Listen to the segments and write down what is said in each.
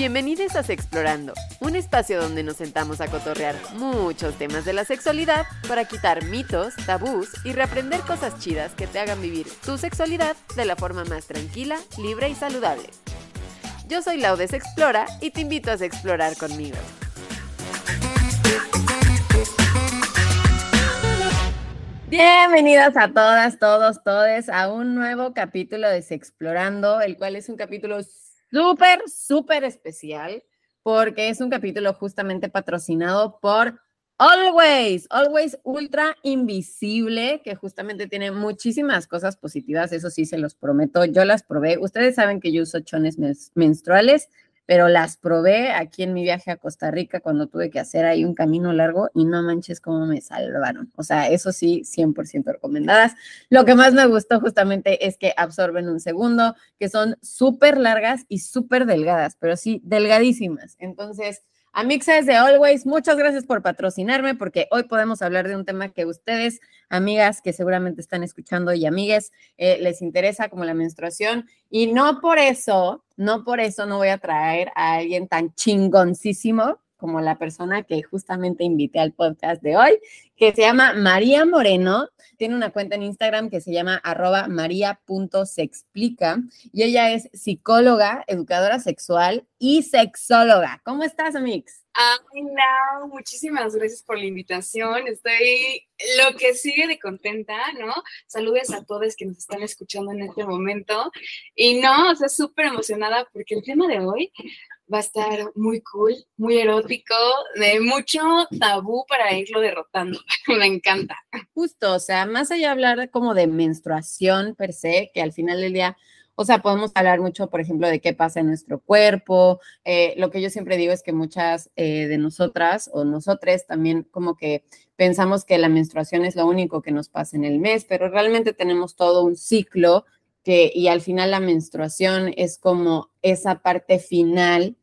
Bienvenidos a Explorando, un espacio donde nos sentamos a cotorrear muchos temas de la sexualidad para quitar mitos, tabús y reaprender cosas chidas que te hagan vivir tu sexualidad de la forma más tranquila, libre y saludable. Yo soy Laudes Explora y te invito a explorar conmigo. Bienvenidas a todas, todos, todes a un nuevo capítulo de Sexplorando, el cual es un capítulo súper, súper especial porque es un capítulo justamente patrocinado por Always, Always Ultra Invisible, que justamente tiene muchísimas cosas positivas, eso sí se los prometo, yo las probé. Ustedes saben que yo uso chones menstruales, pero las probé aquí en mi viaje a Costa Rica cuando tuve que hacer ahí un camino largo y no manches cómo me salvaron. O sea, eso sí, 100% recomendadas. Lo que más me gustó justamente es que absorben un segundo, que son súper largas y súper delgadas, pero sí, delgadísimas. Entonces, Amixes de Always, muchas gracias por patrocinarme porque hoy podemos hablar de un tema que ustedes, amigas que seguramente están escuchando y amigues, eh, les interesa como la menstruación. Y no por eso, no por eso no voy a traer a alguien tan chingoncísimo como la persona que justamente invité al podcast de hoy, que se llama María Moreno. Tiene una cuenta en Instagram que se llama arroba maría.sexplica y ella es psicóloga, educadora sexual y sexóloga. ¿Cómo estás, Amix? No, muchísimas gracias por la invitación. Estoy lo que sigue de contenta, ¿no? Saludes a todos que nos están escuchando en este momento. Y no, o sea, súper emocionada porque el tema de hoy va a estar muy cool, muy erótico, de mucho tabú para irlo derrotando. Me encanta. Justo, o sea, más allá de hablar como de menstruación per se, que al final del día, o sea, podemos hablar mucho, por ejemplo, de qué pasa en nuestro cuerpo. Eh, lo que yo siempre digo es que muchas eh, de nosotras o nosotros también como que pensamos que la menstruación es lo único que nos pasa en el mes, pero realmente tenemos todo un ciclo que, y al final la menstruación es como esa parte final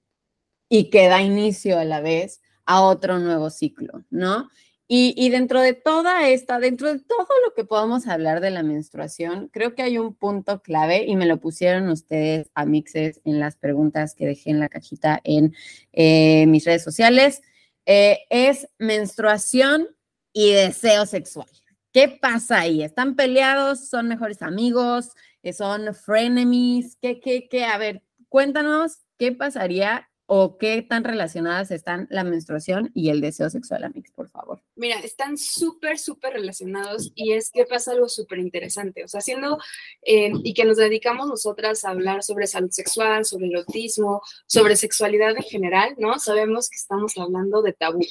y que da inicio a la vez a otro nuevo ciclo, ¿no? Y, dentro de toda esta, dentro de todo lo que podamos hablar de la menstruación, creo que hay un punto clave y me lo pusieron ustedes a mixes en las preguntas que dejé en la cajita en eh, mis redes sociales. Eh, es menstruación y deseo sexual. ¿Qué pasa ahí? ¿Están peleados? ¿Son mejores amigos? ¿Son frenemies? ¿Qué, qué, qué? A ver, cuéntanos qué pasaría o qué tan relacionadas están la menstruación y el deseo sexual, Amix, por favor? Mira, están súper, súper relacionados y es que pasa algo súper interesante. O sea, haciendo eh, y que nos dedicamos nosotras a hablar sobre salud sexual, sobre erotismo, sobre sexualidad en general, ¿no? Sabemos que estamos hablando de tabú.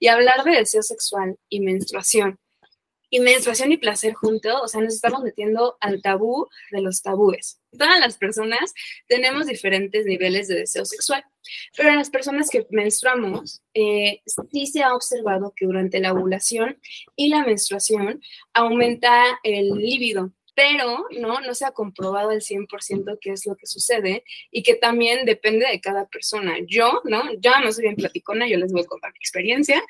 Y hablar de deseo sexual y menstruación y menstruación y placer juntos, o sea, nos estamos metiendo al tabú de los tabúes. Todas las personas tenemos diferentes niveles de deseo sexual, pero en las personas que menstruamos, eh, sí se ha observado que durante la ovulación y la menstruación aumenta el líbido, pero no, no se ha comprobado al 100% qué es lo que sucede y que también depende de cada persona. Yo, ¿no? Yo no soy bien platicona, yo les voy a contar mi experiencia,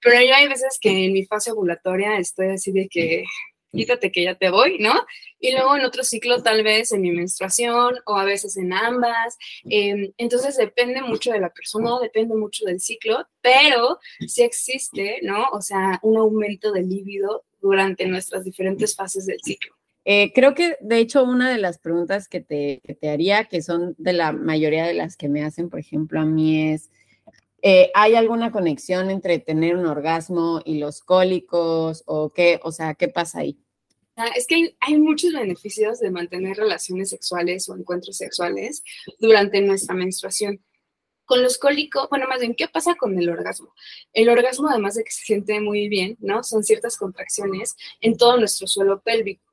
pero yo hay veces que en mi fase ovulatoria estoy así de que quítate que ya te voy, ¿no? Y luego en otro ciclo tal vez en mi menstruación o a veces en ambas. Em, entonces depende mucho de la persona, depende mucho del ciclo, pero sí existe, ¿no? O sea, un aumento de líbido durante nuestras diferentes fases del ciclo. Eh, creo que, de hecho, una de las preguntas que te, te, haría, que son de la mayoría de las que me hacen, por ejemplo, a mí es, eh, ¿hay alguna conexión entre tener un orgasmo y los cólicos o qué? O sea, ¿qué pasa ahí? Ah, es que hay, hay, muchos beneficios de mantener relaciones sexuales o encuentros sexuales durante nuestra menstruación. Con los cólicos, bueno, más bien, ¿qué pasa con el orgasmo? El orgasmo, además de que se siente muy bien, ¿no? Son ciertas contracciones en todo nuestro suelo pélvico.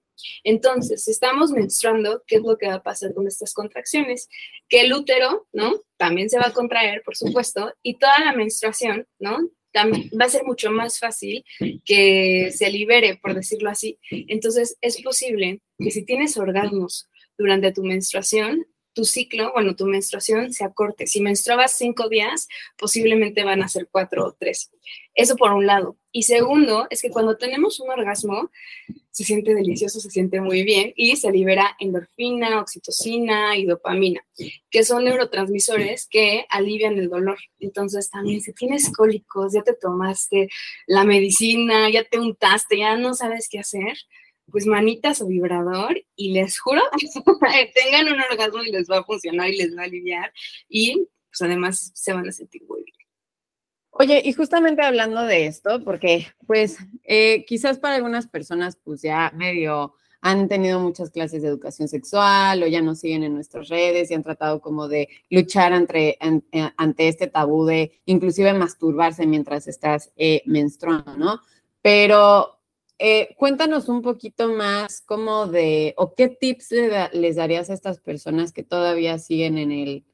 Entonces, si estamos menstruando, ¿qué es lo que va a pasar con estas contracciones? Que el útero, ¿no? También se va a contraer, por supuesto, y toda la menstruación, ¿no? También va a ser mucho más fácil que se libere, por decirlo así. Entonces, es posible que si tienes orgasmos durante tu menstruación, tu ciclo, bueno, tu menstruación se acorte. Si menstruabas cinco días, posiblemente van a ser cuatro o tres. Eso por un lado. Y segundo, es que cuando tenemos un orgasmo, se siente delicioso, se siente muy bien y se libera endorfina, oxitocina y dopamina, que son neurotransmisores que alivian el dolor. Entonces también si tienes cólicos, ya te tomaste la medicina, ya te untaste, ya no sabes qué hacer, pues manitas o vibrador y les juro, tengan un orgasmo y les va a funcionar y les va a aliviar y pues además se van a sentir muy bien. Oye, y justamente hablando de esto, porque pues eh, quizás para algunas personas pues ya medio han tenido muchas clases de educación sexual o ya no siguen en nuestras redes y han tratado como de luchar ante, eh, ante este tabú de inclusive masturbarse mientras estás eh, menstruando, ¿no? Pero cuéntanos un poquito más como de, o qué tips les darías a estas personas que todavía siguen en el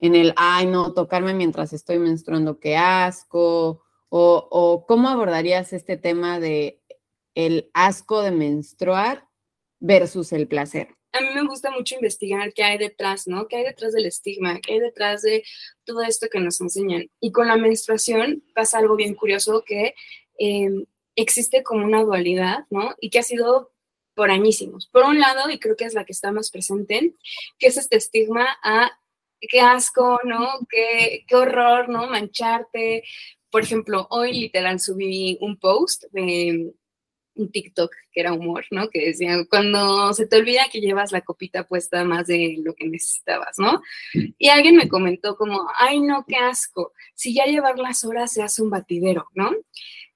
en el, ay, no, tocarme mientras estoy menstruando, qué asco, o, o cómo abordarías este tema de el asco de menstruar versus el placer. A mí me gusta mucho investigar qué hay detrás, ¿no? ¿Qué hay detrás del estigma? ¿Qué hay detrás de todo esto que nos enseñan? Y con la menstruación pasa algo bien curioso que em, existe como una dualidad, ¿no? Y que ha sido por añísimos. Por un lado, y creo que es la que está más presente, que es este estigma a qué asco, ¿no? Qué, horror, ¿no? Mancharte. Por ejemplo, hoy literal subí un post de un TikTok que era humor, ¿no? Que decía, cuando se te olvida que llevas la copita puesta más de lo que necesitabas, ¿no? Y alguien me comentó como, ay, no, qué asco, si ya llevar las horas se hace un batidero, ¿no?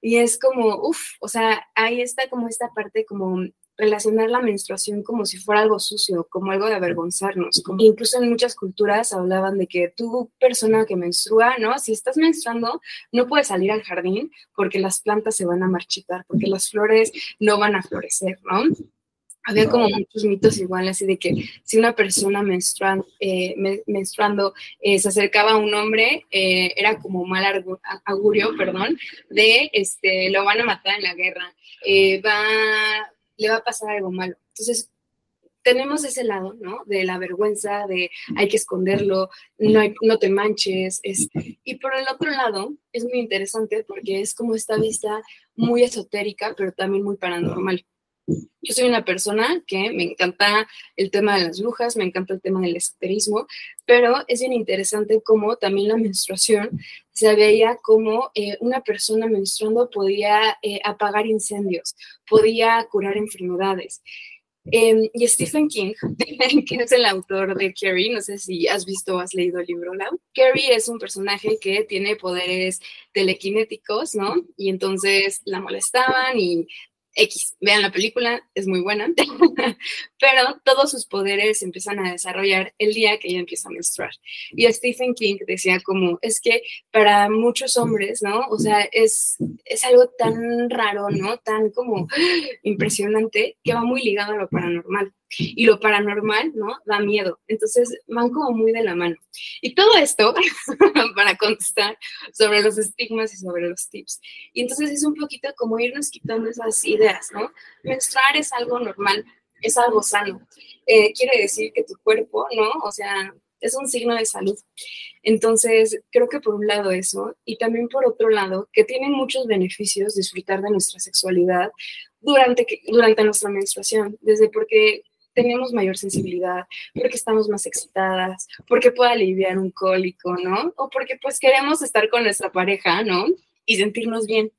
Y es como, uff, o sea, ahí está como esta parte como relacionar la menstruación como si fuera algo sucio, como algo de avergonzarnos. Como incluso en muchas culturas hablaban de que tú, persona que menstrua, ¿no? Si estás menstruando, no puedes salir al jardín porque las plantas se van a marchitar, porque las flores no van a florecer, ¿no? Había como muchos mitos igual, así de que si una persona menstruando, eh, menstruando eh, se acercaba a un hombre, eh, era como mal augurio, perdón, de este, lo van a matar en la guerra, va, le va a pasar algo malo. Entonces, tenemos ese lado, ¿no? De la vergüenza, de hay que esconderlo, no, no te manches. y por el otro lado, es muy interesante porque es como esta vista muy esotérica, pero también muy paranormal. Yo soy una persona que me encanta el tema de las brujas, me encanta el tema del esoterismo, pero es bien interesante cómo también la menstruación se veía como eh, una persona menstruando podía eh, apagar incendios, podía curar enfermedades. Em, y Stephen King, que es el autor de Carrie, no sé si has visto o has leído el libro, Lau. Carrie es un personaje que tiene poderes telequinéticos, ¿no? Y entonces la molestaban y X, vean la película, es muy buena, pero todos sus poderes empiezan a desarrollar el día que ella empieza a menstruar. Y Stephen King decía como, es que para muchos hombres, ¿no? O sea, es, es algo tan raro, ¿no? Tan como impresionante que va muy ligado a lo paranormal y lo paranormal, ¿no? Da miedo. Entonces van como muy de la mano. Y todo esto para contestar sobre los estigmas y sobre los tips. Y entonces es un poquito como irnos quitando esas ideas, ¿no? Menstruar es algo normal, es algo sano. Eh, quiere decir que tu cuerpo, ¿no? O sea, es un signo de salud. Entonces, creo que por un lado eso, y también por otro lado, que tiene muchos beneficios disfrutar de nuestra sexualidad durante, durante nuestra menstruación, desde porque tenemos mayor sensibilidad, porque estamos más excitadas, porque puede aliviar un cólico, ¿no? O porque pues queremos estar con nuestra pareja, ¿no? Y sentirnos bien.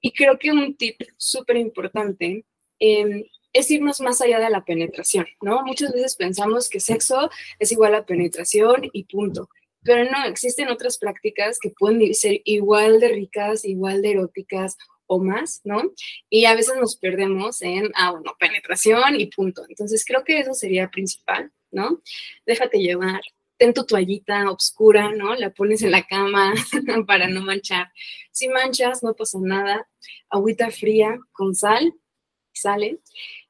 Y creo que un tip súper importante em, es irnos más allá de la penetración, ¿no? Muchas veces pensamos que sexo es igual a penetración y punto. Pero no, existen otras prácticas que pueden ser igual de ricas, igual de eróticas o más, ¿no? Y a veces nos perdemos en, ah, bueno, penetración y punto. Entonces creo que eso sería principal, ¿no? Déjate llevar, ten tu toallita oscura, ¿no? La pones en la cama para no manchar. Si manchas, no pasa nada. Agüita fría con sal, sale.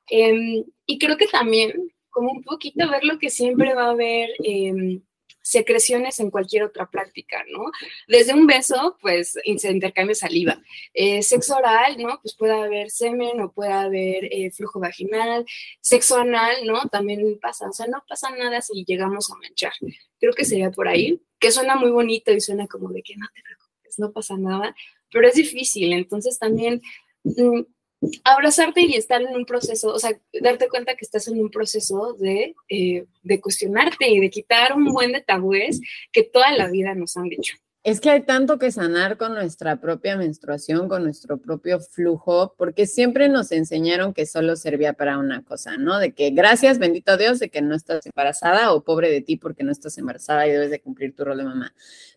Em, y creo que también, como un poquito ver lo que siempre va a haber em, secreciones en cualquier otra práctica, ¿no? Desde un beso, pues se intercambia saliva. Eh, sexo oral, ¿no? Pues puede haber semen o puede haber eh, flujo vaginal. Sexo anal, ¿no? También pasa, o sea, no pasa nada si llegamos a manchar. Creo que sería por ahí, que suena muy bonito y suena como de que no te preocupes, no pasa nada, pero es difícil, entonces también... Mm, abrazarte y estar en un proceso, o sea, darte cuenta que estás en un proceso de, eh, de cuestionarte y de quitar un buen de tabúes que toda la vida nos han dicho. Es que hay tanto que sanar con nuestra propia menstruación, con nuestro propio flujo, porque siempre nos enseñaron que solo servía para una cosa, ¿no? De que gracias, bendito Dios, de que no estás embarazada o pobre de ti porque no estás embarazada y debes de cumplir tu rol de mamá.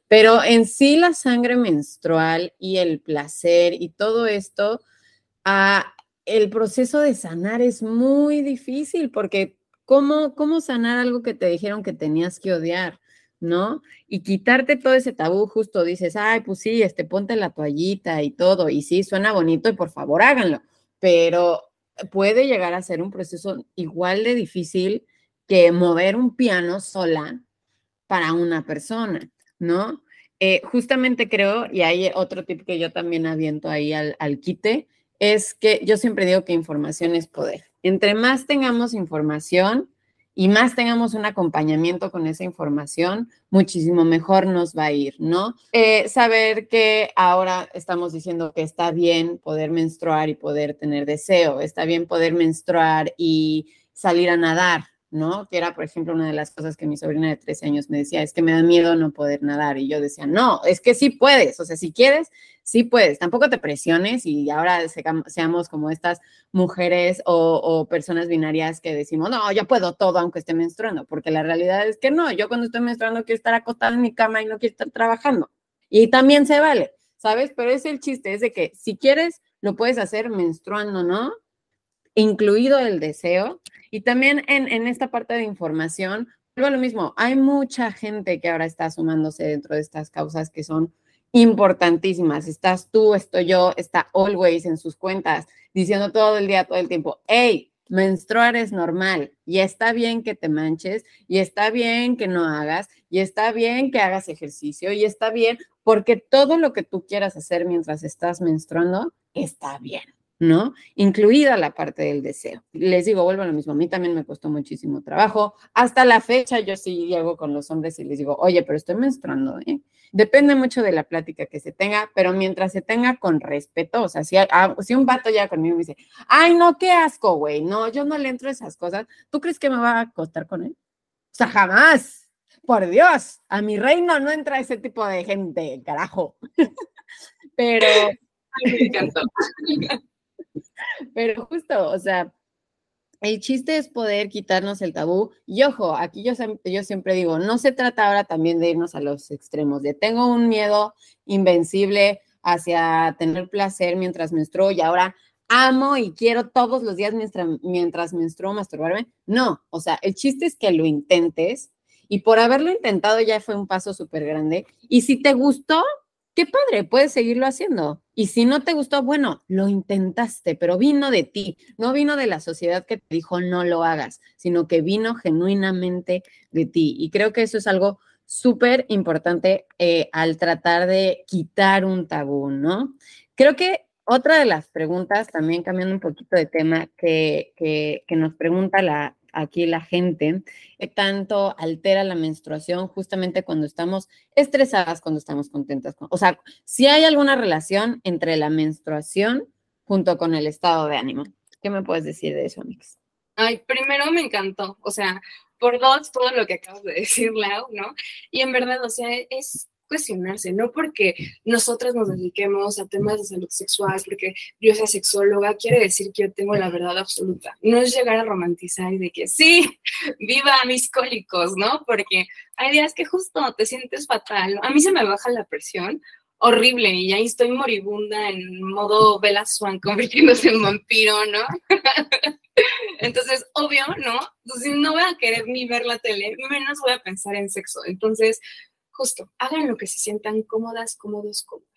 Pero en sí la sangre menstrual y el placer y todo esto, ah, el proceso de sanar es muy difícil porque ¿cómo, ¿cómo sanar algo que te dijeron que tenías que odiar? ¿no? Y quitarte todo ese tabú, justo dices, ay, pues sí, este, ponte la toallita y todo, y sí, suena bonito y por favor háganlo, pero puede llegar a ser un proceso igual de difícil que mover un piano sola para una persona, ¿no? Eh, justamente creo, y hay otro tip que yo también aviento ahí al, al quite, es que yo siempre digo que información es poder. Entre más tengamos información, y más tengamos un acompañamiento con esa información, muchísimo mejor nos va a ir, ¿no? Eh, saber que ahora estamos diciendo que está bien poder menstruar y poder tener deseo, está bien poder menstruar y salir a nadar, ¿no? Que era, por ejemplo, una de las cosas que mi sobrina de 13 años me decía, es que me da miedo no poder nadar. Y yo decía, no, es que sí puedes, o sea, si quieres, sí puedes, tampoco te presiones y ahora seamos como estas mujeres o, personas binarias que decimos, no, yo puedo todo aunque esté menstruando, porque la realidad es que no, yo cuando estoy menstruando quiero estar acostada en mi cama y no quiero estar trabajando. Y también se vale, ¿sabes? Pero es el chiste, es de que si quieres, lo puedes hacer menstruando, ¿no? Incluido el deseo y también en, esta parte de información, vuelvo lo mismo, hay mucha gente que ahora está sumándose dentro de estas causas que son importantísimas. Estás tú, estoy yo, está Always en sus cuentas, diciendo todo el día, todo el tiempo, hey, menstruar es normal y está bien que te manches y está bien que no hagas y está bien que hagas ejercicio y está bien porque todo lo que tú quieras hacer mientras estás menstruando está bien. ¿No? Incluida la parte del deseo. Les digo, vuelvo a lo mismo, a mí también me costó muchísimo trabajo. Hasta la fecha yo sí llego con los hombres y les digo, oye, pero estoy menstruando, ¿eh? Depende mucho de la plática que se tenga, pero mientras se tenga con respeto, o sea, si, ah, si un vato ya conmigo me dice, ay, no, qué asco, güey, no, yo no le entro a esas cosas, ¿tú crees que me va a acostar con él? O sea, jamás, por Dios, a mi reino no entra ese tipo de gente, carajo. pero... me encantó. Pero justo, o sea, el chiste es poder quitarnos el tabú. Y ojo, aquí yo, yo siempre digo, no se trata ahora también de irnos a los extremos, de tengo un miedo invencible hacia tener placer mientras menstruo y ahora amo y quiero todos los días mientras, mientras menstruo masturbarme. No, o sea, el chiste es que lo intentes y por haberlo intentado ya fue un paso súper grande. Y si te gustó, qué padre, puedes seguirlo haciendo. Y si no te gustó, bueno, lo intentaste, pero vino de ti, no vino de la sociedad que te dijo no lo hagas, sino que vino genuinamente de ti. Y creo que eso es algo súper importante eh, al tratar de quitar un tabú, ¿no? Creo que otra de las preguntas, también cambiando un poquito de tema, que, que, que nos pregunta la, aquí la gente, que tanto altera la menstruación justamente cuando estamos estresadas, cuando estamos contentas. O sea, si hay alguna relación entre la menstruación junto con el estado de ánimo. ¿Qué me puedes decir de eso, Mix? Ay, primero me encantó, o sea, por dos, todo lo que acabas de decir, Lau, ¿no? Y en verdad, o sea, es cuestionarse, no porque nosotras nos dediquemos a temas de salud sexual, porque yo sea sexóloga, quiere decir que yo tengo la verdad absoluta. No es llegar a romantizar y de que sí, viva mis cólicos, ¿no? Porque hay días que justo te sientes fatal. A mí se me baja la presión horrible y ahí estoy moribunda en modo Bella Swan convirtiéndose en vampiro, ¿no? Entonces, obvio, ¿no? Entonces, no voy a querer ni ver la tele, menos voy a pensar en sexo. Entonces, justo, hagan lo que se sientan cómodas, cómodos, cómodos.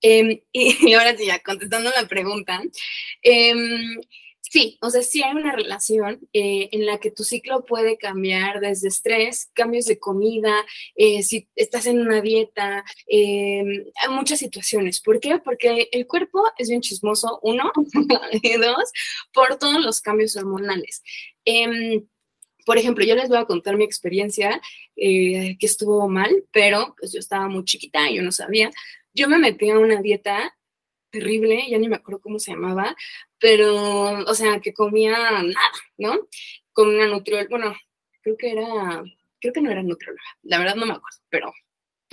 Em, y, ahora sí, ya contestando la pregunta, em, sí, o sea, sí hay una relación eh, en la que tu ciclo puede cambiar desde estrés, cambios de comida, eh, si estás en una dieta, em, hay muchas situaciones. ¿Por qué? Porque el cuerpo es bien chismoso, uno, y dos, por todos los cambios hormonales por ejemplo, yo les voy a contar mi experiencia eh, que estuvo mal, pero pues yo estaba muy chiquita, yo no sabía. Yo me metí a una dieta terrible, ya ni me acuerdo cómo se llamaba, pero, o sea, que comía nada, ¿no? Con una nutrióloga, bueno, creo que era, creo que no era nutrióloga, la verdad no me acuerdo, pero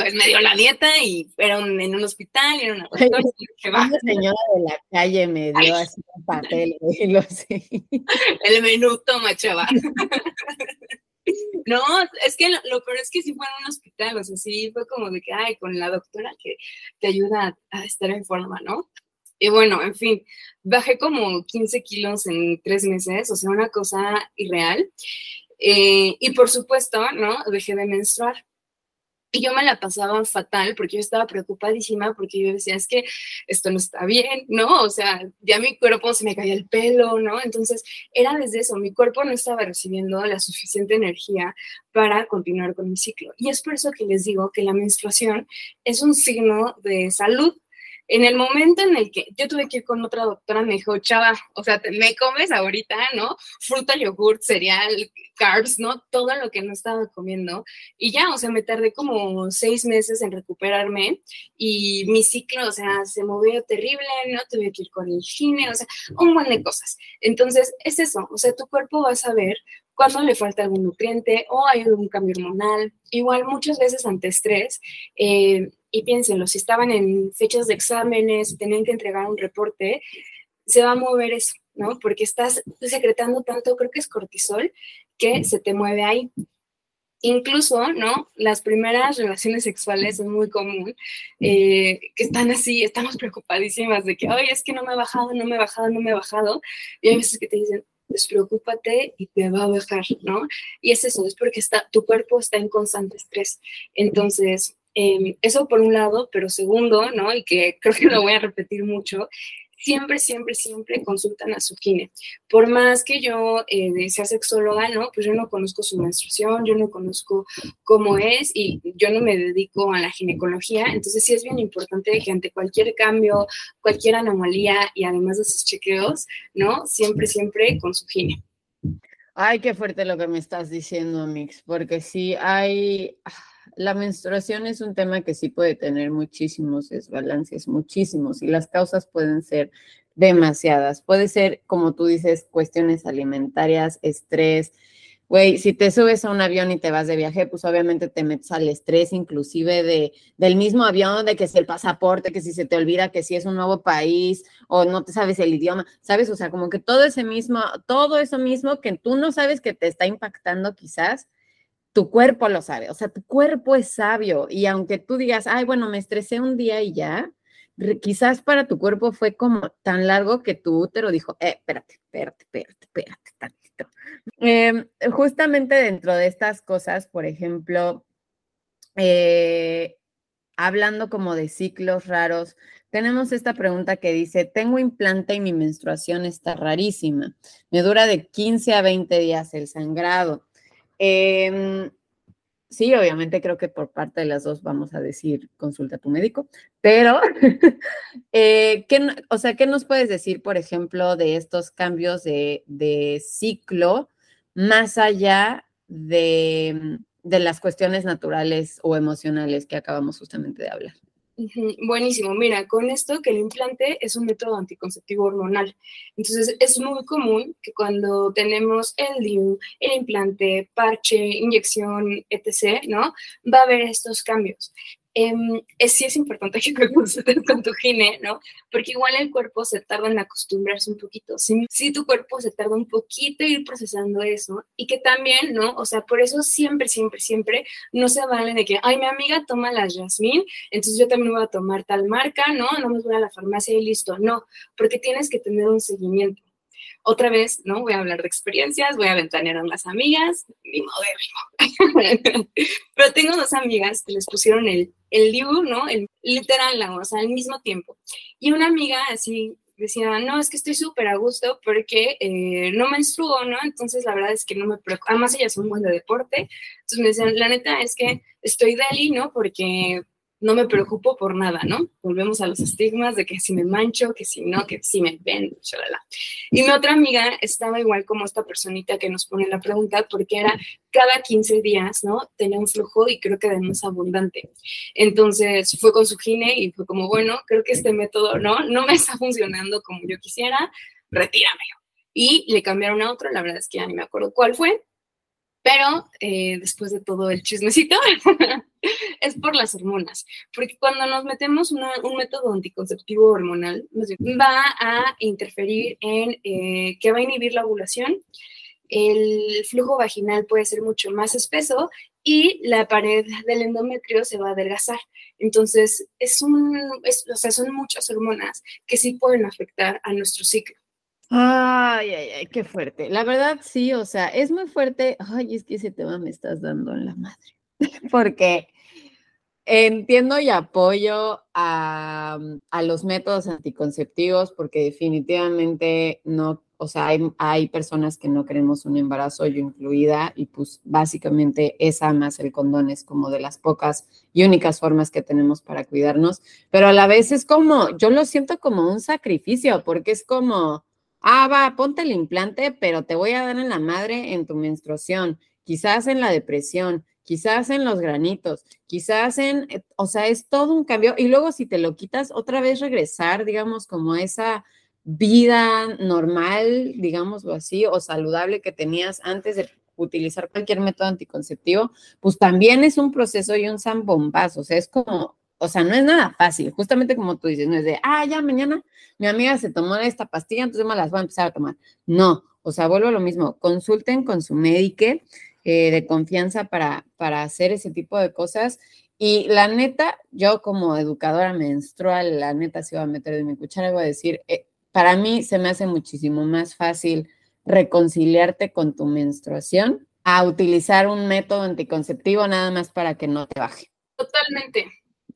pues me dio la dieta y era en un hospital y era una doctora. Una señora de la calle me dio así un papel y lo sé. El menú, toma, chaval. No, es que lo, peor es que sí fue en un hospital, o sea, sí fue como de que, ay, con la doctora que te ayuda a, estar en forma, ¿no? Y bueno, en fin, bajé como 15 kilos en tres meses, o sea, una cosa irreal. Eh, y por supuesto, ¿no? Dejé de menstruar. Y yo me la pasaba fatal porque yo estaba preocupadísima porque yo decía, es que esto no está bien, ¿no? O sea, ya mi cuerpo se me caía el pelo, ¿no? Entonces, era desde eso, mi cuerpo no estaba recibiendo la suficiente energía para continuar con mi ciclo. Y es por eso que les digo que la menstruación es un signo de salud en el momento en el que yo tuve que ir con otra doctora, me dijo, chava, o sea, me comes ahorita, ¿no? Fruta, yogurt, cereal, carbs, ¿no? Todo lo que no estaba comiendo. Y ya, o sea, me tardé como seis meses en recuperarme y mi ciclo, o sea, se movió terrible, ¿no? Tuve que ir con higiene, o sea, un montón de cosas. Entonces, es eso, o sea, tu cuerpo va a saber cuando le falta algún nutriente o hay algún cambio hormonal. Igual muchas veces ante estrés, eh, y piénsenlo, si estaban en fechas de exámenes, tenían que entregar un reporte, se va a mover eso, ¿no? Porque estás secretando tanto, creo que es cortisol, que se te mueve ahí. Incluso, ¿no? Las primeras relaciones sexuales es muy común, eh, que están así, estamos preocupadísimas de que, ay, es que no me ha bajado, no me ha bajado, no me ha bajado. Y hay veces que te dicen, despreocúpate y te va a bajar, ¿no? Y es eso, es porque está, tu cuerpo está en constante estrés. Entonces, Em, eso por un lado, pero segundo, ¿no? Y que creo que lo voy a repetir mucho, siempre, siempre, siempre consultan a su kine. Por más que yo eh, sea sexóloga, ¿no? Pues yo no conozco su menstruación, yo no conozco cómo es y yo no me dedico a la ginecología. Entonces sí es bien importante que ante cualquier cambio, cualquier anomalía y además de sus chequeos, ¿no? Siempre, siempre con su gine. Ay, qué fuerte lo que me estás diciendo, Mix, porque sí hay la menstruación es un tema que sí puede tener muchísimos desbalances, muchísimos, y las causas pueden ser demasiadas. Puede ser, como tú dices, cuestiones alimentarias, estrés. Güey, si te subes a un avión y te vas de viaje, pues obviamente te metes al estrés, inclusive de, del mismo avión, de que si el pasaporte, que si se te olvida que si es un nuevo país o no te sabes el idioma, ¿sabes? O sea, como que todo ese mismo, todo eso mismo que tú no sabes que te está impactando quizás, tu cuerpo lo sabe, o sea, tu cuerpo es sabio y aunque tú digas, ay, bueno, me estresé un día y ya, quizás para tu cuerpo fue como tan largo que tu útero dijo, eh, espérate, espérate, espérate, espérate, tantito. Em, justamente dentro de estas cosas, por ejemplo, eh, hablando como de ciclos raros, tenemos esta pregunta que dice, tengo implante y mi menstruación está rarísima. Me dura de 15 a 20 días el sangrado. Em, sí, obviamente creo que por parte de las dos vamos a decir consulta a tu médico, pero, eh, ¿qué, o sea, ¿qué nos puedes decir, por ejemplo, de estos cambios de, de ciclo más allá de, de las cuestiones naturales o emocionales que acabamos justamente de hablar? Buenísimo. Mira, con esto que el implante es un método anticonceptivo hormonal. Entonces, es muy común que cuando tenemos el DIU, el implante, parche, inyección, etc., ¿no? Va a haber estos cambios eh, es, sí es importante que consultes con tu gine, ¿no? Porque igual el cuerpo se tarda en acostumbrarse un poquito. Si, si tu cuerpo se tarda un poquito en ir procesando eso y que también, ¿no? O sea, por eso siempre, siempre, siempre no se vale de que, ay, mi amiga toma la Jasmine, entonces yo también voy a tomar tal marca, ¿no? No me voy a la farmacia y listo. No, porque tienes que tener un seguimiento. Otra vez, ¿no? Voy a hablar de experiencias, voy a ventanear a las amigas, mi modo Pero tengo dos amigas que les pusieron el, el DIU, ¿no? El, literal, o sea, al mismo tiempo. Y una amiga así decía, no, es que estoy súper a gusto porque eh, no menstruo, ¿no? Entonces, la verdad es que no me preocupa. Además, ella es un buen de deporte. Entonces me decían, la neta es que estoy deli, ¿no? Porque no me preocupo por nada, ¿no? Volvemos a los estigmas de que si me mancho, que si no, que si me ven, chalala. Y mi otra amiga estaba igual como esta personita que nos pone la pregunta, porque era cada 15 días, ¿no? Tenía un flujo y creo que de más abundante. Entonces fue con su gine y fue como, bueno, creo que este método, ¿no? No me está funcionando como yo quisiera, retíramelo. Y le cambiaron a otro, la verdad es que ya ni me acuerdo cuál fue, pero eh, después de todo el chismecito, es por las hormonas. Porque cuando nos metemos un método anticonceptivo hormonal, va a interferir en eh, que va a inhibir la ovulación, el flujo vaginal puede ser mucho más espeso y la pared del endometrio se va a adelgazar. Entonces, es un, o sea, son muchas hormonas que sí pueden afectar a nuestro ciclo. Ay, ay, ay, qué fuerte. La verdad, sí, o sea, es muy fuerte. Ay, es que ese tema me estás dando en la madre. Porque entiendo y apoyo a, los métodos anticonceptivos porque definitivamente no, o sea, hay, hay, personas que no queremos un embarazo, yo incluida, y pues básicamente esa más el condón es como de las pocas y únicas formas que tenemos para cuidarnos, pero a la vez es como, yo lo siento como un sacrificio porque es como Ah, va, ponte el implante, pero te voy a dar en la madre en tu menstruación, quizás en la depresión, quizás en los granitos, quizás en, eh, o sea, es todo un cambio. Y luego si te lo quitas, otra vez regresar, digamos, como esa vida normal, digámoslo así, o saludable que tenías antes de utilizar cualquier método anticonceptivo, pues también es un proceso y un zambombazo, o sea, es como o sea, no es nada fácil, justamente como tú dices, no es de, ah, ya mañana mi amiga se tomó esta pastilla, entonces me las voy a empezar a tomar. No, o sea, vuelvo a lo mismo, consulten con su médico eh, de confianza para, para hacer ese tipo de cosas. Y la neta, yo como educadora menstrual, la neta se va a meter de mi cuchara y voy a decir, eh, para mí se me hace muchísimo más fácil reconciliarte con tu menstruación a utilizar un método anticonceptivo nada más para que no te baje. Totalmente.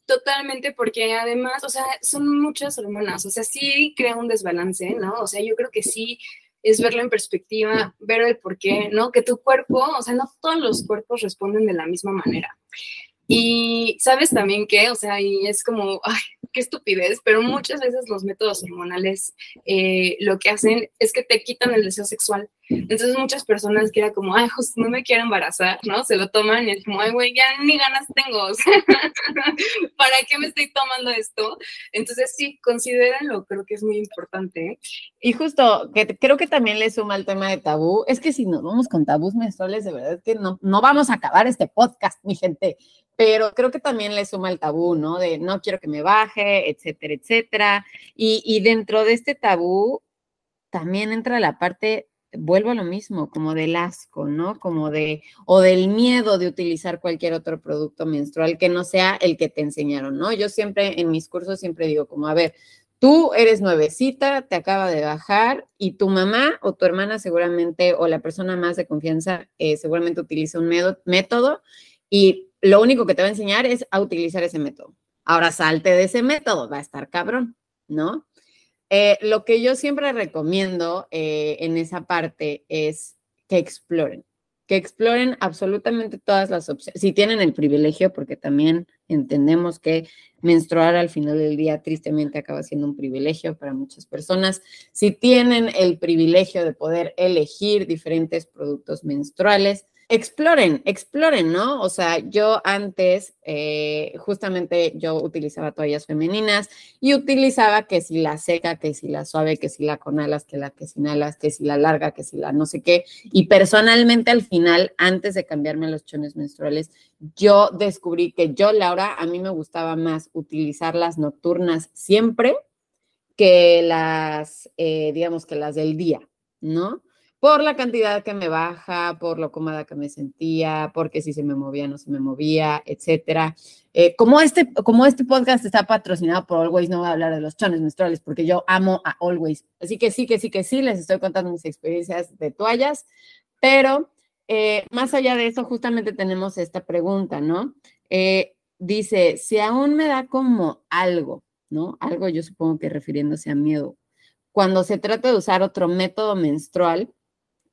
Totalmente, porque además, o sea, son muchas hormonas, o sea, sí crea un desbalance, ¿no? O sea, yo creo que sí es verlo en perspectiva, ver el por qué, ¿no? Que tu cuerpo, o sea, no todos los cuerpos responden de la misma manera. Y sabes también que, o sea, y es como, ay, qué estupidez, pero muchas veces los métodos hormonales eh, lo que hacen es que te quitan el deseo sexual. Entonces muchas personas que era como, ay, justo no me quiero embarazar, ¿no? Se lo toman y es como, ay, güey, ya ni ganas tengo, ¿para qué me estoy tomando esto? Entonces sí, considérenlo, creo que es muy importante. Y justo, que creo que también le suma el tema de tabú, es que si nos vamos con tabús menstruales, de verdad que no, no vamos a acabar este podcast, mi gente pero creo que también le suma el tabú, ¿no? De no quiero que me baje, etcétera, etcétera. Y, y dentro de este tabú también entra la parte vuelvo a lo mismo, como del asco, ¿no? Como de, o del miedo de utilizar cualquier otro producto menstrual que no sea el que te enseñaron, ¿no? Yo siempre en mis cursos siempre digo como, a ver, tú eres nuevecita, te acaba de bajar y tu mamá o tu hermana seguramente, o la persona más de confianza, eh, seguramente utiliza un método y lo único que te va a enseñar es a utilizar ese método. Ahora salte de ese método, va a estar cabrón, ¿no? Eh, lo que yo siempre recomiendo eh, en esa parte es que exploren, que exploren absolutamente todas las opciones, si tienen el privilegio, porque también entendemos que menstruar al final del día tristemente acaba siendo un privilegio para muchas personas, si tienen el privilegio de poder elegir diferentes productos menstruales, exploren, exploren, ¿no? O sea, yo antes, eh, justamente yo utilizaba toallas femeninas y utilizaba que si la seca, que si la suave, que si la con alas, que la que sin alas, que si la larga, que si la no sé qué. Y personalmente al final, antes de cambiarme los chones menstruales, yo descubrí que yo, Laura, a mí me gustaba más utilizar las nocturnas siempre que las, eh, digamos, que las del día, ¿no? Por la cantidad que me baja, por lo cómoda que me sentía, porque si se me movía, no se me movía, etcétera. Eh, como, este, como este podcast está patrocinado por Always, no voy a hablar de los chones menstruales porque yo amo a Always. Así que sí, que sí, que sí, les estoy contando mis experiencias de toallas, pero eh, más allá de eso, justamente tenemos esta pregunta, ¿no? Eh, dice, si aún me da como algo, ¿no? Algo yo supongo que refiriéndose a miedo. Cuando se trata de usar otro método menstrual,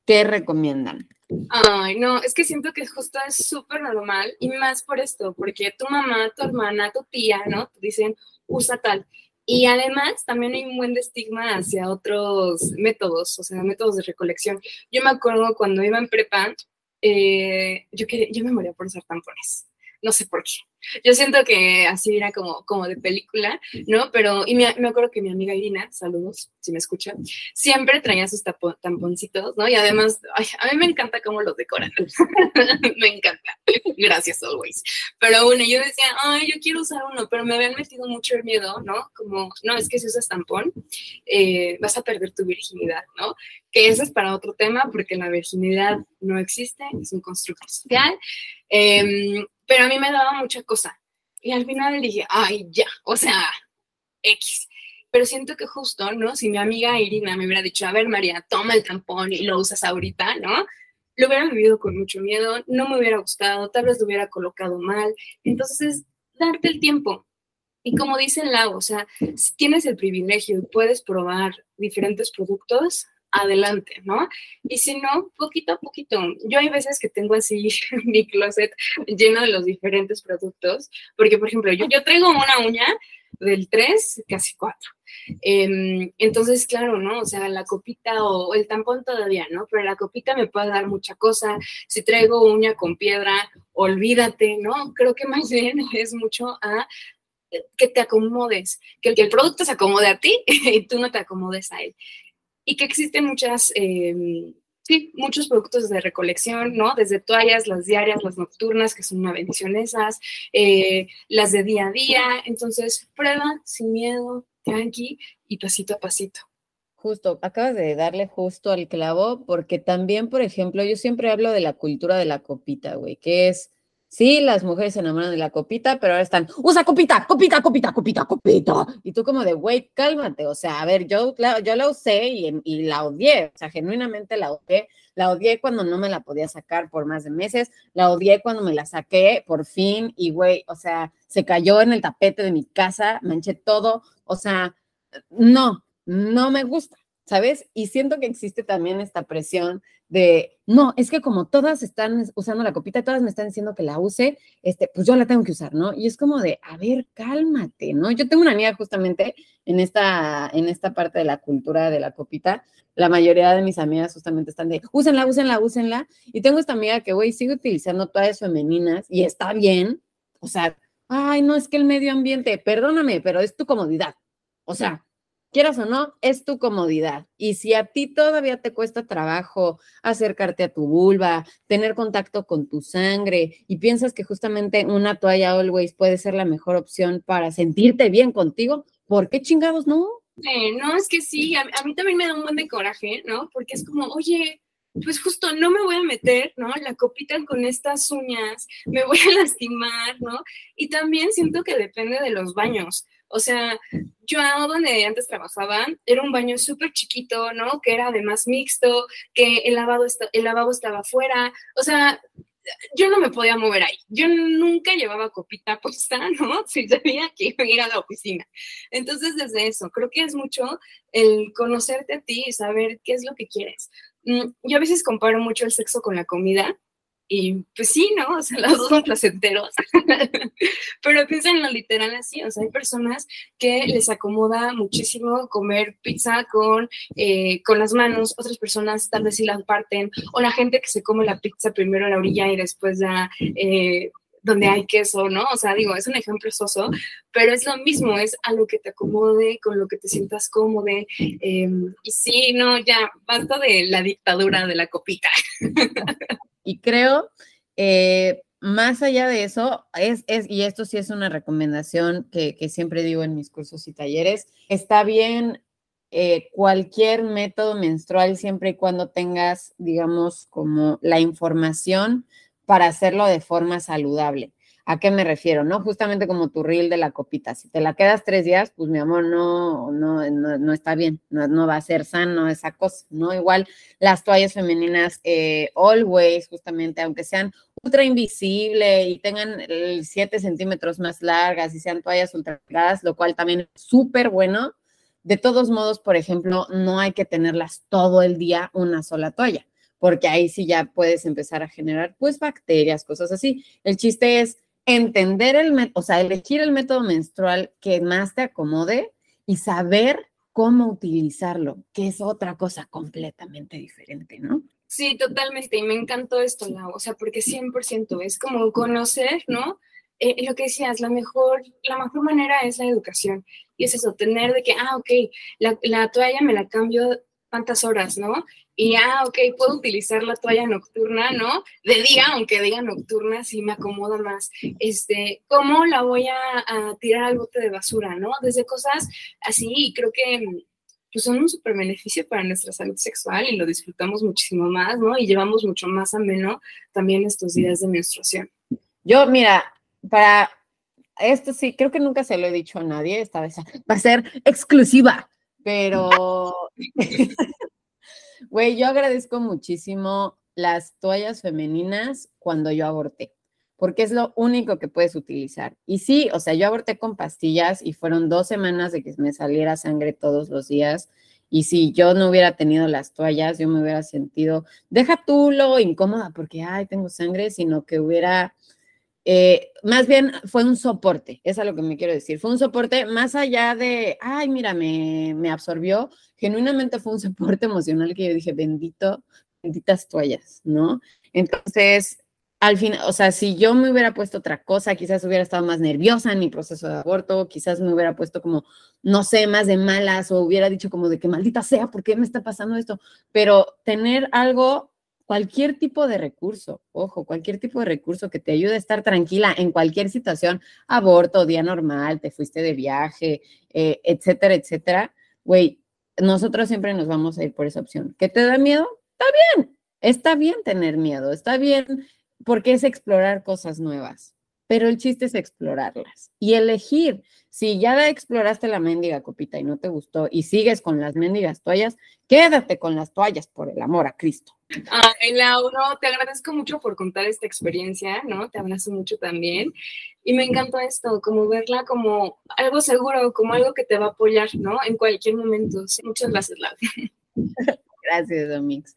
¿qué recomiendan? Ay, no, es que siento que justo es súper normal y más por esto, porque tu mamá, tu hermana, tu tía, ¿no? Dicen, usa tal. Y además también hay un buen estigma hacia otros métodos, o sea, métodos de recolección. Yo me acuerdo cuando iba en prepa, eh, yo, quería, yo me moría por usar tampones no sé por qué. Yo siento que así era como, como de película, ¿no? Pero, y me, acuerdo que mi amiga Irina, saludos, si me escucha, siempre traía sus tamponcitos, ¿no? Y además, a mí me encanta cómo los decoran. me encanta. Gracias, always. Pero bueno, yo decía, ay, yo quiero usar uno, pero me habían metido mucho el miedo, ¿no? Como, no, es que si usas tampón, eh, vas a perder tu virginidad, ¿no? Que eso es para otro tema, porque la virginidad no existe, es un constructo social. Eh, pero a mí me daba mucha cosa. Y al final dije, ay, ya, o sea, X. Pero siento que justo, ¿no? Si mi amiga Irina me hubiera dicho, a ver, María, toma el tampón y lo usas ahorita, ¿no? Lo hubiera vivido con mucho miedo, no me hubiera gustado, tal vez lo hubiera colocado mal. Entonces, darte el tiempo. Y como dice Lau, o sea, si tienes el privilegio y puedes probar diferentes productos, adelante, ¿no? Y si no, poquito a poquito. Yo hay veces que tengo así mi closet lleno de los diferentes productos, porque por ejemplo, yo, yo traigo una uña del 3, casi 4. Em, entonces, claro, ¿no? O sea, la copita o el tampón todavía, ¿no? Pero la copita me puede dar mucha cosa. Si traigo uña con piedra, olvídate, ¿no? Creo que más bien es mucho a que te acomodes, que el producto se acomode a ti y tú no te acomodes a él y que existen muchas, em, sí, muchos productos de recolección, ¿no? Desde toallas, las diarias, las nocturnas, que son una bendición esas, eh, las de día a día. Entonces, prueba sin miedo, tranqui y pasito a pasito. Justo, acabas de darle justo al clavo, porque también, por ejemplo, yo siempre hablo de la cultura de la copita, güey, que es Sí, las mujeres se enamoran de la copita, pero ahora están, usa copita, copita, copita, copita, copita. Y tú como de, güey, cálmate. O sea, a ver, yo, yo la usé y, y, la odié. O sea, genuinamente la odié. La odié cuando no me la podía sacar por más de meses. La odié cuando me la saqué por fin. Y, güey, o sea, se cayó en el tapete de mi casa, manché todo. O sea, no, no me gusta. ¿sabes? Y siento que existe también esta presión de, no, es que como todas están usando la copita, todas me están diciendo que la use, este, pues yo la tengo que usar, ¿no? Y es como de, a ver, cálmate, ¿no? Yo tengo una amiga justamente en esta, en esta parte de la cultura de la copita, la mayoría de mis amigas justamente están de, úsenla, úsenla, úsenla, y tengo esta amiga que, güey, sigue utilizando todas femeninas y está bien, o sea, ay, no, es que el medio ambiente, perdóname, pero es tu comodidad, o sea, quieras o no, es tu comodidad. Y si a ti todavía te cuesta trabajo acercarte a tu vulva, tener contacto con tu sangre y piensas que justamente una toalla always puede ser la mejor opción para sentirte bien contigo, ¿por qué chingados no? Eh, no, es que sí, a, mí también me da un buen de coraje, ¿no? Porque es como, oye, pues justo no me voy a meter, ¿no? La copita con estas uñas, me voy a lastimar, ¿no? Y también siento que depende de los baños. O sea, yo donde antes trabajaba, era un baño súper chiquito, ¿no? Que era además mixto, que el lavabo, el lavabo estaba afuera. O sea, yo no me podía mover ahí. Yo nunca llevaba copita puesta, ¿no? Si sabía que iba a ir a la oficina. Entonces, desde eso, creo que es mucho el conocerte a ti y saber qué es lo que quieres. Mm, yo a veces comparo mucho el sexo con la comida y pues sí, ¿no? O sea, los dos son placenteros. Pero piensan en lo literal así. O sea, hay personas que les acomoda muchísimo comer pizza con, eh, con las manos, otras personas tal vez sí las parten, o la gente que se come la pizza primero en la orilla y después ya eh, donde hay queso, ¿no? O sea, digo, es un ejemplo soso, pero es lo mismo, es a lo que te acomode, con lo que te sientas cómodo. Em, y sí, no, ya, basta de la dictadura de la copita. Y creo, eh, más allá de eso, es, es, y esto sí es una recomendación que, siempre digo en mis cursos y talleres, está bien eh, cualquier método menstrual siempre y cuando tengas, digamos, como la información para hacerlo de forma saludable. ¿A qué me refiero? No justamente como tu reel de la copita. Si te la quedas tres días, pues mi amor, no, no, no, está bien, no, va a ser sano esa cosa, ¿no? Igual las toallas femeninas, eh, always, justamente, aunque sean ultra invisible y tengan siete centímetros más largas y sean toallas ultra lo cual también es súper bueno. De todos modos, por ejemplo, no hay que tenerlas todo el día una sola toalla porque ahí sí ya puedes empezar a generar pues bacterias, cosas así. El chiste es entender el o sea, elegir el método menstrual que más te acomode y saber cómo utilizarlo, que es otra cosa completamente diferente, ¿no? Sí, totalmente. Y me encantó esto, Lau. O sea, porque 100% es como conocer, ¿no? Eh, lo que decías, la mejor, la mejor manera es la educación. Y es eso, tener de que, ah, ok, la, la toalla me la cambio tantas horas, ¿no? Y ah, ok, puedo utilizar la toalla nocturna, ¿no? De día, aunque diga nocturna, si me acomoda más. Este, ¿cómo la voy a, tirar al bote de basura, ¿no? Desde cosas así, y creo que pues son un súper beneficio para nuestra salud sexual y lo disfrutamos muchísimo más, ¿no? Y llevamos mucho más ameno también estos días de menstruación. Yo, mira, para esto sí, creo que nunca se lo he dicho a nadie, esta vez va a ser exclusiva, pero Güey, yo agradezco muchísimo las toallas femeninas cuando yo aborté, porque es lo único que puedes utilizar. Y sí, o sea, yo aborté con pastillas y fueron dos semanas de que me saliera sangre todos los días. Y si yo no hubiera tenido las toallas, yo me hubiera sentido, deja tú lo incómoda porque, ay, tengo sangre, sino que hubiera eh, más bien fue un soporte, es a lo que me quiero decir. Fue un soporte más allá de, ay, mira, me, me absorbió. Genuinamente fue un soporte emocional que yo dije, bendito, benditas toallas, ¿no? Entonces, al fin, o sea, si yo me hubiera puesto otra cosa, quizás hubiera estado más nerviosa en mi proceso de aborto, quizás me hubiera puesto como, no sé, más de malas o hubiera dicho como de que maldita sea, ¿por qué me está pasando esto? Pero tener algo cualquier tipo de recurso, ojo, cualquier tipo de recurso que te ayude a estar tranquila en cualquier situación, aborto, día normal, te fuiste de viaje, eh, etcétera, etcétera, güey, nosotros siempre nos vamos a ir por esa opción. ¿Qué te da miedo? Está bien, está bien tener miedo, está bien porque es explorar cosas nuevas, pero el chiste es explorarlas y elegir. Si ya exploraste la mendiga copita y no te gustó y sigues con las mendigas toallas, quédate con las toallas por el amor a Cristo. Ah, Lauro, te agradezco mucho por contar esta experiencia, ¿no? Te abrazo mucho también. Y me encantó esto, como verla como algo seguro, como algo que te va a apoyar, ¿no? En cualquier momento. Muchas gracias, Laura. Gracias, Domix.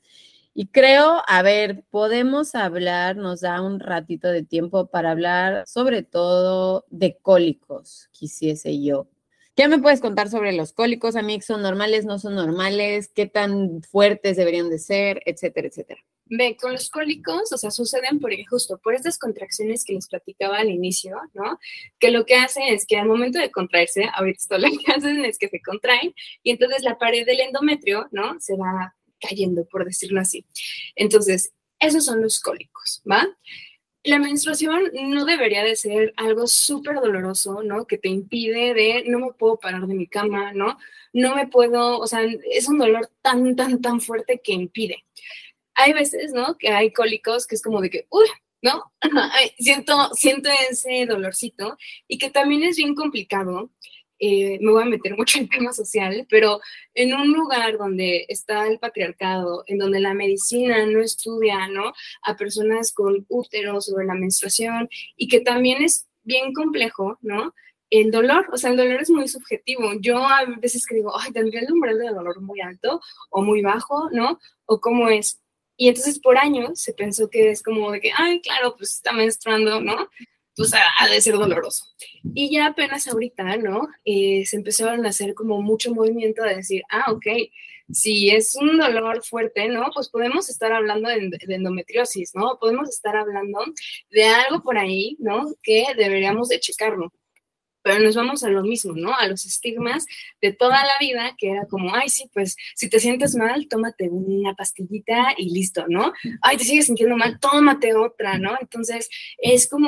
Y creo, a ver, podemos hablar, nos da un ratito de tiempo para hablar sobre todo de cólicos, quisiese yo. ¿Qué me puedes contar sobre los cólicos, amigos? ¿Son normales, no son normales? ¿Qué tan fuertes deberían de ser? Etcétera, etcétera. Ve, con los cólicos, o sea, suceden por, justo por estas contracciones que les platicaba al inicio, ¿no? Que lo que hacen es que al momento de contraerse, ahorita esto lo que es que se contraen y entonces la pared del endometrio, ¿no? Se va cayendo, por decirlo así. Entonces, esos son los cólicos, ¿va? la menstruación no debería de ser algo súper doloroso, ¿no? Que te impide de, no me puedo parar de mi cama, ¿no? No me puedo, o sea, es un dolor tan, tan, tan fuerte que impide. Hay veces, ¿no? Que hay cólicos que es como de que, uy, ¿no? siento, siento ese dolorcito y que también es bien complicado eh, me voy a meter mucho en tema social, pero en un lugar donde está el patriarcado, en donde la medicina no estudia, ¿no? A personas con útero sobre la menstruación y que también es bien complejo, ¿no? El dolor, o sea, el dolor es muy subjetivo. Yo a veces que digo, ay, tendría el umbral de dolor muy alto o muy bajo, ¿no? O cómo es. Y entonces por años se pensó que es como de que, ay, claro, pues está menstruando, ¿no? Pues ha de ser doloroso. Y ya apenas ahorita, ¿no? Eh, se empezaron a hacer como mucho movimiento de decir, ah, ok, si es un dolor fuerte, ¿no? Pues podemos estar hablando de, de, endometriosis, ¿no? Podemos estar hablando de algo por ahí, ¿no? Que deberíamos de checarlo pero nos vamos a lo mismo, ¿no? A los estigmas de toda la vida, que era como, ay, sí, pues si te sientes mal, tómate una pastillita y listo, ¿no? Ay, te sigues sintiendo mal, tómate otra, ¿no? Entonces, es como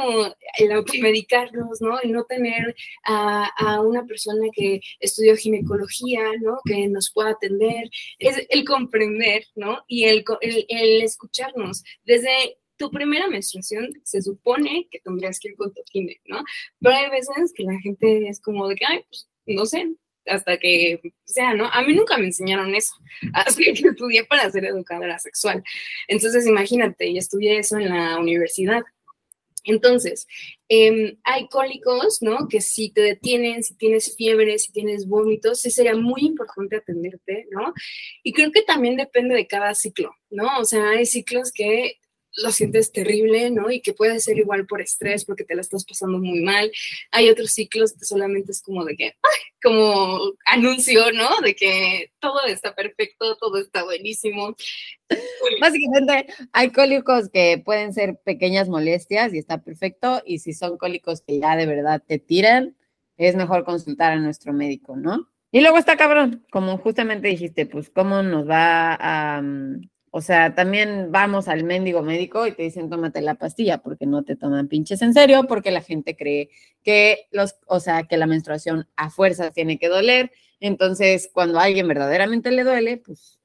el automedicarnos, ¿no? Y no tener a, a una persona que estudió ginecología, ¿no? Que nos pueda atender, es el comprender, ¿no? Y el, el, el escucharnos desde tu primera menstruación se supone que tendrías que ir con tu ¿no? Pero hay veces que la gente es como de que, ay, pues no sé, hasta que sea, ¿no? A mí nunca me enseñaron eso, hasta que estudié para ser educadora sexual. Entonces, imagínate, y estudié eso en la universidad. Entonces, em, hay cólicos, ¿no? Que si te detienen, si tienes fiebre, si tienes vómitos, sí sería muy importante atenderte, ¿no? Y creo que también depende de cada ciclo, ¿no? O sea, hay ciclos que lo sientes terrible, ¿no? Y que puede ser igual por estrés, porque te la estás pasando muy mal. Hay otros ciclos que solamente es como de que, como anuncio, ¿no? De que todo está perfecto, todo está buenísimo. Básicamente, hay cólicos que pueden ser pequeñas molestias y está perfecto, y si son cólicos que ya de verdad te tiran, es mejor consultar a nuestro médico, ¿no? Y luego está cabrón, como justamente dijiste, pues cómo nos va a, mm, o sea, también vamos al mendigo médico y te dicen tómate la pastilla porque no te toman pinches en serio, porque la gente cree que los, o sea, que la menstruación a fuerza tiene que doler. Entonces, cuando a alguien verdaderamente le duele, pues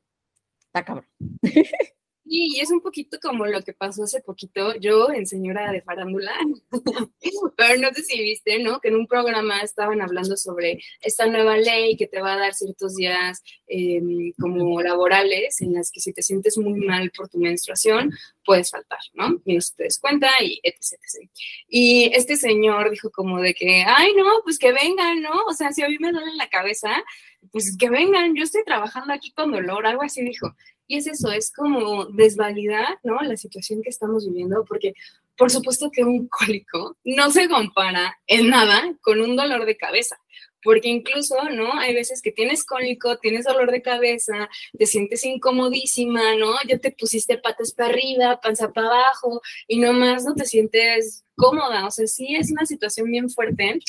está cabrón. Y es un poquito como lo que pasó hace poquito yo en Señora de Farándula, pero no sé si viste, ¿no? Que en un programa estaban hablando sobre esta nueva ley que te va a dar ciertos días em, como laborales en las que si te sientes muy mal por tu menstruación, puedes faltar, ¿no? Y no se te des cuenta y etc, etc. Y este señor dijo como de que, ay, no, pues que vengan, ¿no? O sea, si a mí me duele la cabeza, pues que vengan, yo estoy trabajando aquí con dolor, algo así dijo. Y es eso, es como desvalidar, ¿no? La situación que estamos viviendo, porque por supuesto que un cólico no se compara en nada con un dolor de cabeza porque incluso, ¿no? Hay veces que tienes cólico, tienes dolor de cabeza, te sientes incomodísima, ¿no? Ya te pusiste patas para arriba, panza para abajo y nomás no te sientes cómoda, o sea, sí es una situación bien fuerte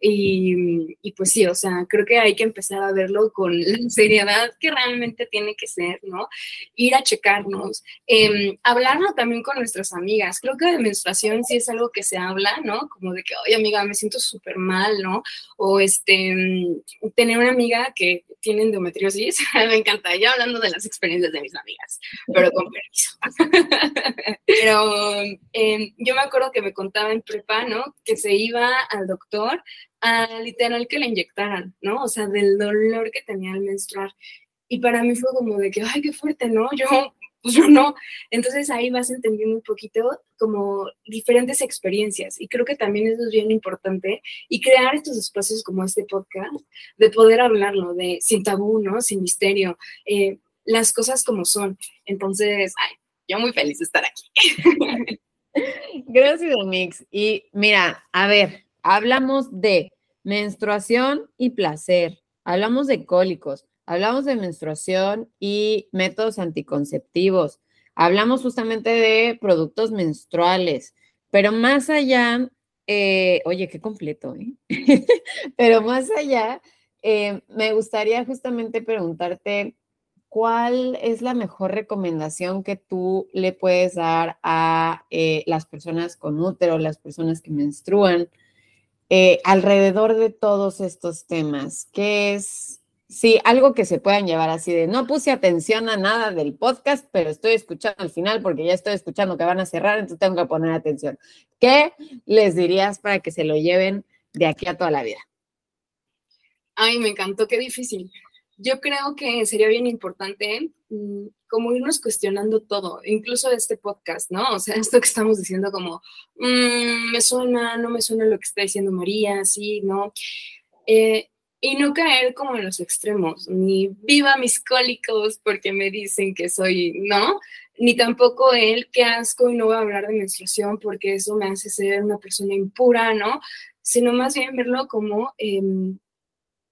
y, y, pues sí, o sea, creo que hay que empezar a verlo con la seriedad que realmente tiene que ser, ¿no? Ir a checarnos, eh, hablarlo también con nuestras amigas, creo que de menstruación sí es algo que se habla, ¿no? Como de que, oye amiga, me siento súper mal, ¿no? O este, mm, tener una amiga que tiene endometriosis, me encanta, ya hablando de las experiencias de mis amigas, pero con permiso. pero eh, yo me acuerdo que me contaba en prepa, ¿no? Que se iba al doctor a literal que le inyectaran, ¿no? O sea, del dolor que tenía al menstruar. Y para mí fue como de que, ay, qué fuerte, ¿no? Yo, pues yo no. Entonces ahí vas entendiendo un poquito como diferentes experiencias. Y creo que también eso es bien importante. Y crear estos espacios como este podcast, de poder hablarlo, de sin tabú, ¿no? Sin misterio. Eh, las cosas como son. Entonces, ay, yo muy feliz de estar aquí. Gracias, Mix. Y mira, a ver, hablamos de menstruación y placer, hablamos de cólicos, hablamos de menstruación y métodos anticonceptivos, hablamos justamente de productos menstruales, pero más allá, eh, oye, qué completo, ¿eh? pero más allá, eh, me gustaría justamente preguntarte ¿cuál es la mejor recomendación que tú le puedes dar a eh, las personas con útero, las personas que menstruan, alrededor de todos estos temas? ¿Qué es, sí, algo que se puedan llevar así de, no puse atención a nada del podcast, pero estoy escuchando al final porque ya estoy escuchando que van a cerrar, entonces tengo que poner atención. ¿Qué les dirías para que se lo lleven de aquí a toda la vida? Ay, me encantó, qué difícil yo creo que sería bien importante mm, como irnos cuestionando todo, incluso este podcast, ¿no? O sea, esto que estamos diciendo como, mm, me suena, no me suena lo que está diciendo María, sí, ¿no? Eh, y no caer como en los extremos, ni viva mis cólicos porque me dicen que soy, ¿no? Ni tampoco el qué asco y no voy a hablar de menstruación porque eso me hace ser una persona impura, ¿no? Sino más bien verlo como... Em,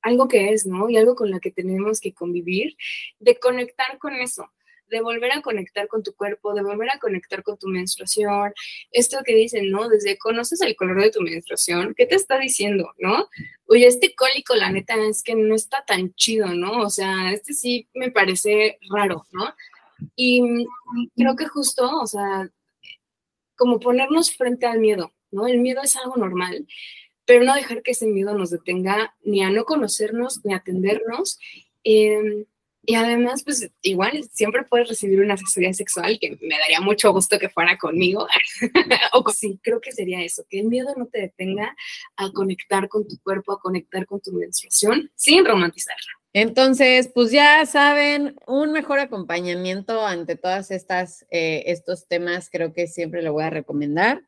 algo que es, ¿no? Y algo con lo que tenemos que convivir, de conectar con eso, de volver a conectar con tu cuerpo, de volver a conectar con tu menstruación. Esto que dicen, ¿no? Desde conoces el color de tu menstruación, ¿qué te está diciendo, no? Oye, este cólico, la neta, es que no está tan chido, ¿no? O sea, este sí me parece raro, ¿no? Y creo que justo, o sea, como ponernos frente al miedo, ¿no? El miedo es algo normal pero no dejar que ese miedo nos detenga ni a no conocernos, ni a atendernos. Em, y además, pues igual siempre puedes recibir una asesoría sexual, que me daría mucho gusto que fuera conmigo. o sí, creo que sería eso, que el miedo no te detenga a conectar con tu cuerpo, a conectar con tu menstruación, sin romantizarla. Entonces, pues ya saben, un mejor acompañamiento ante todas estas, eh, estos temas, creo que siempre lo voy a recomendar.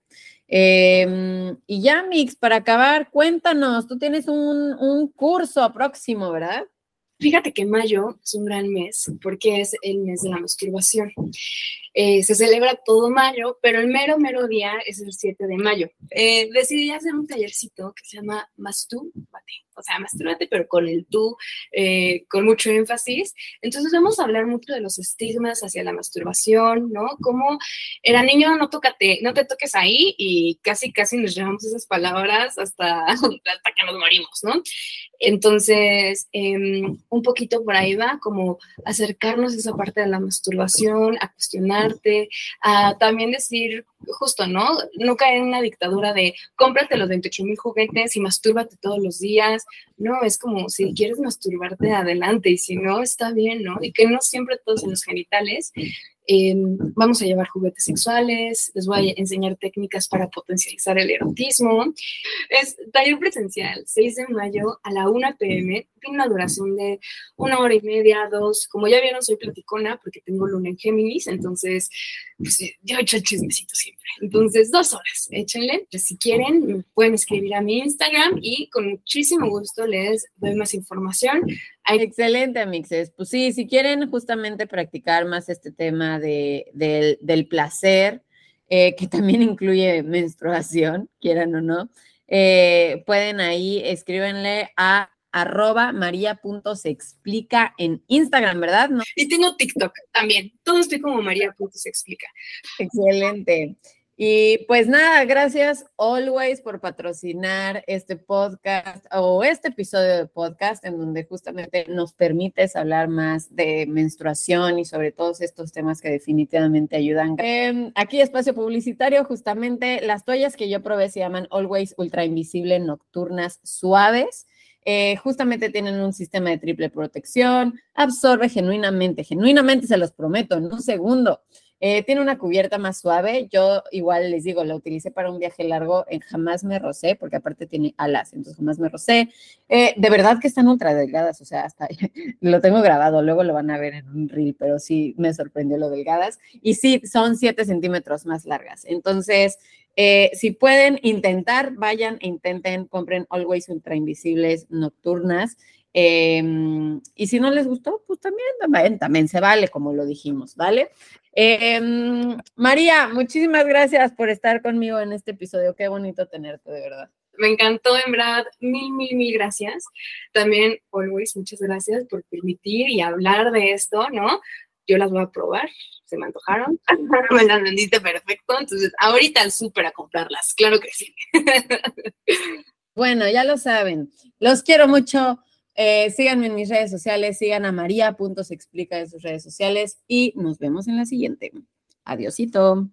Em, y ya, Mix, para acabar, cuéntanos, tú tienes un, un curso próximo, ¿verdad? Fíjate que mayo es un gran mes porque es el mes de la masturbación. Eh, se celebra todo mayo, pero el mero, mero día es el 7 de mayo. Eh, decidí hacer un tallercito que se llama Mastúrbate, o sea, mastúrbate, pero con el tú, eh, con mucho énfasis. Entonces vamos a hablar mucho de los estigmas hacia la masturbación, ¿no? Como era niño, no tócate, no te toques ahí y casi, casi nos llevamos esas palabras hasta, hasta que nos morimos, ¿no? Entonces, em, un poquito por ahí va, como acercarnos a esa parte de la masturbación, a a también decir, justo, ¿no? No caer en una dictadura de cómprate los 28 mil juguetes y mastúrbate todos los días. No, es como si quieres masturbarte adelante y si no, está bien, ¿no? Y que no siempre todos en los genitales. Em, vamos a llevar juguetes sexuales, les voy a enseñar técnicas para potencializar el erotismo. Es taller presencial, 6 de mayo a la 1 pm, tiene una duración de una hora y media, dos. Como ya vieron, soy platicona porque tengo luna en Géminis, entonces pues, yo he hecho el chismecito siempre. Entonces, dos horas, échenle. Si quieren, pueden escribir a mi Instagram y con muchísimo gusto les doy más información. Excelente, Amixes. Pues sí, si quieren justamente practicar más este tema de, del, placer, eh, que también incluye menstruación, quieran o no, eh, pueden ahí, escríbenle a arroba maría.seexplica en Instagram, ¿verdad? ¿No? Y tengo TikTok también. Todo estoy como maría.seexplica. Excelente. Y pues nada, gracias always por patrocinar este podcast o este episodio de podcast en donde justamente nos permites hablar más de menstruación y sobre todos estos temas que definitivamente ayudan. Em, aquí espacio publicitario, justamente las toallas que yo probé se llaman Always Ultra Invisible Nocturnas Suaves. Eh, justamente tienen un sistema de triple protección, absorbe genuinamente, genuinamente se los prometo, en un segundo. Eh, tiene una cubierta más suave. Yo igual les digo, la utilicé para un viaje largo, en jamás me rocé, porque aparte tiene alas, entonces jamás me rocé. Eh, de verdad que están ultra delgadas, o sea, hasta lo tengo grabado, luego lo van a ver en un reel, pero sí me sorprendió lo delgadas. Y sí, son 7 centímetros más largas. Entonces, eh, si pueden intentar, vayan e intenten, compren Always Ultra Invisibles Nocturnas. Em, y si no les gustó, pues también, también se vale, como lo dijimos, ¿vale? Em, María, muchísimas gracias por estar conmigo en este episodio. Qué bonito tenerte, de verdad. Me encantó, en verdad, mil, mil, mil gracias. También, always, muchas gracias por permitir y hablar de esto, ¿no? Yo las voy a probar, se me antojaron, me las vendiste perfecto, entonces ahorita al súper a comprarlas, claro que sí. bueno, ya lo saben, los quiero mucho. Eh, síganme en mis redes sociales, sigan a María.se explica en sus redes sociales y nos vemos en la siguiente. Adiosito.